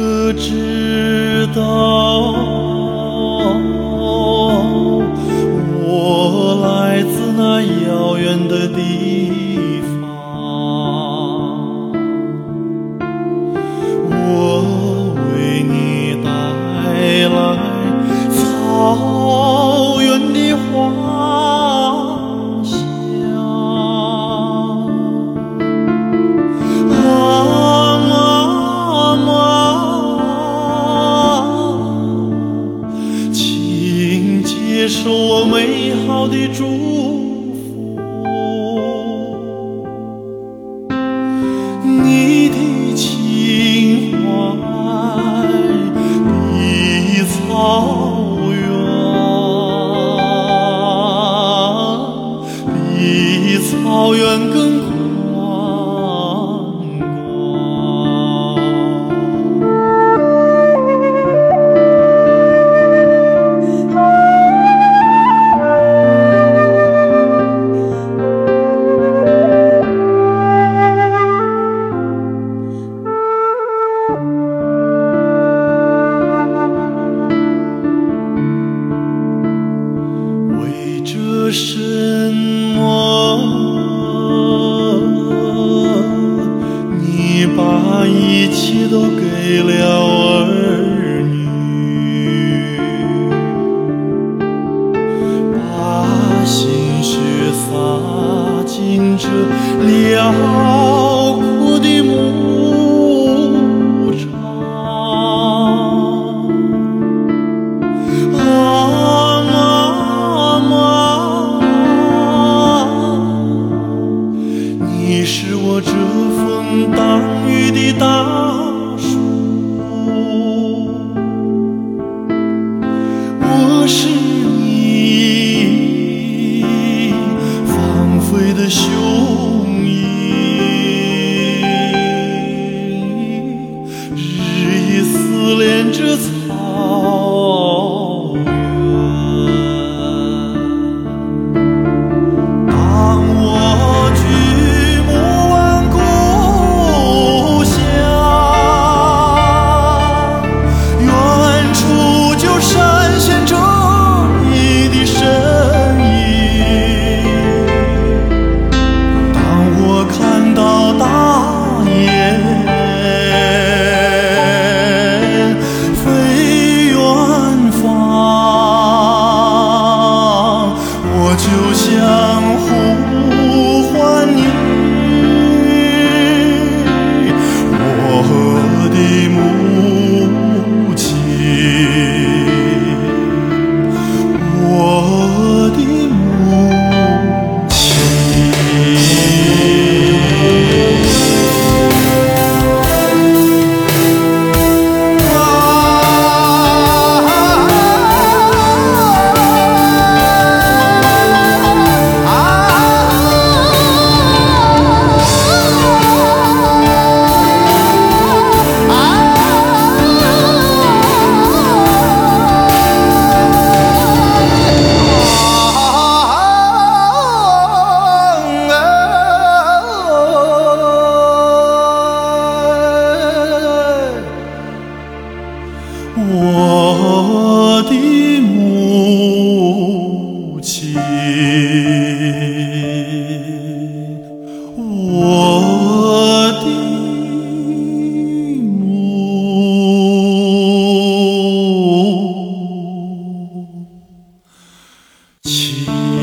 可知道我来自那遥远的地方。Oh. 把一切都给了儿女，把心血洒进这辽是你放飞的雄 ah 我的母亲我的母亲。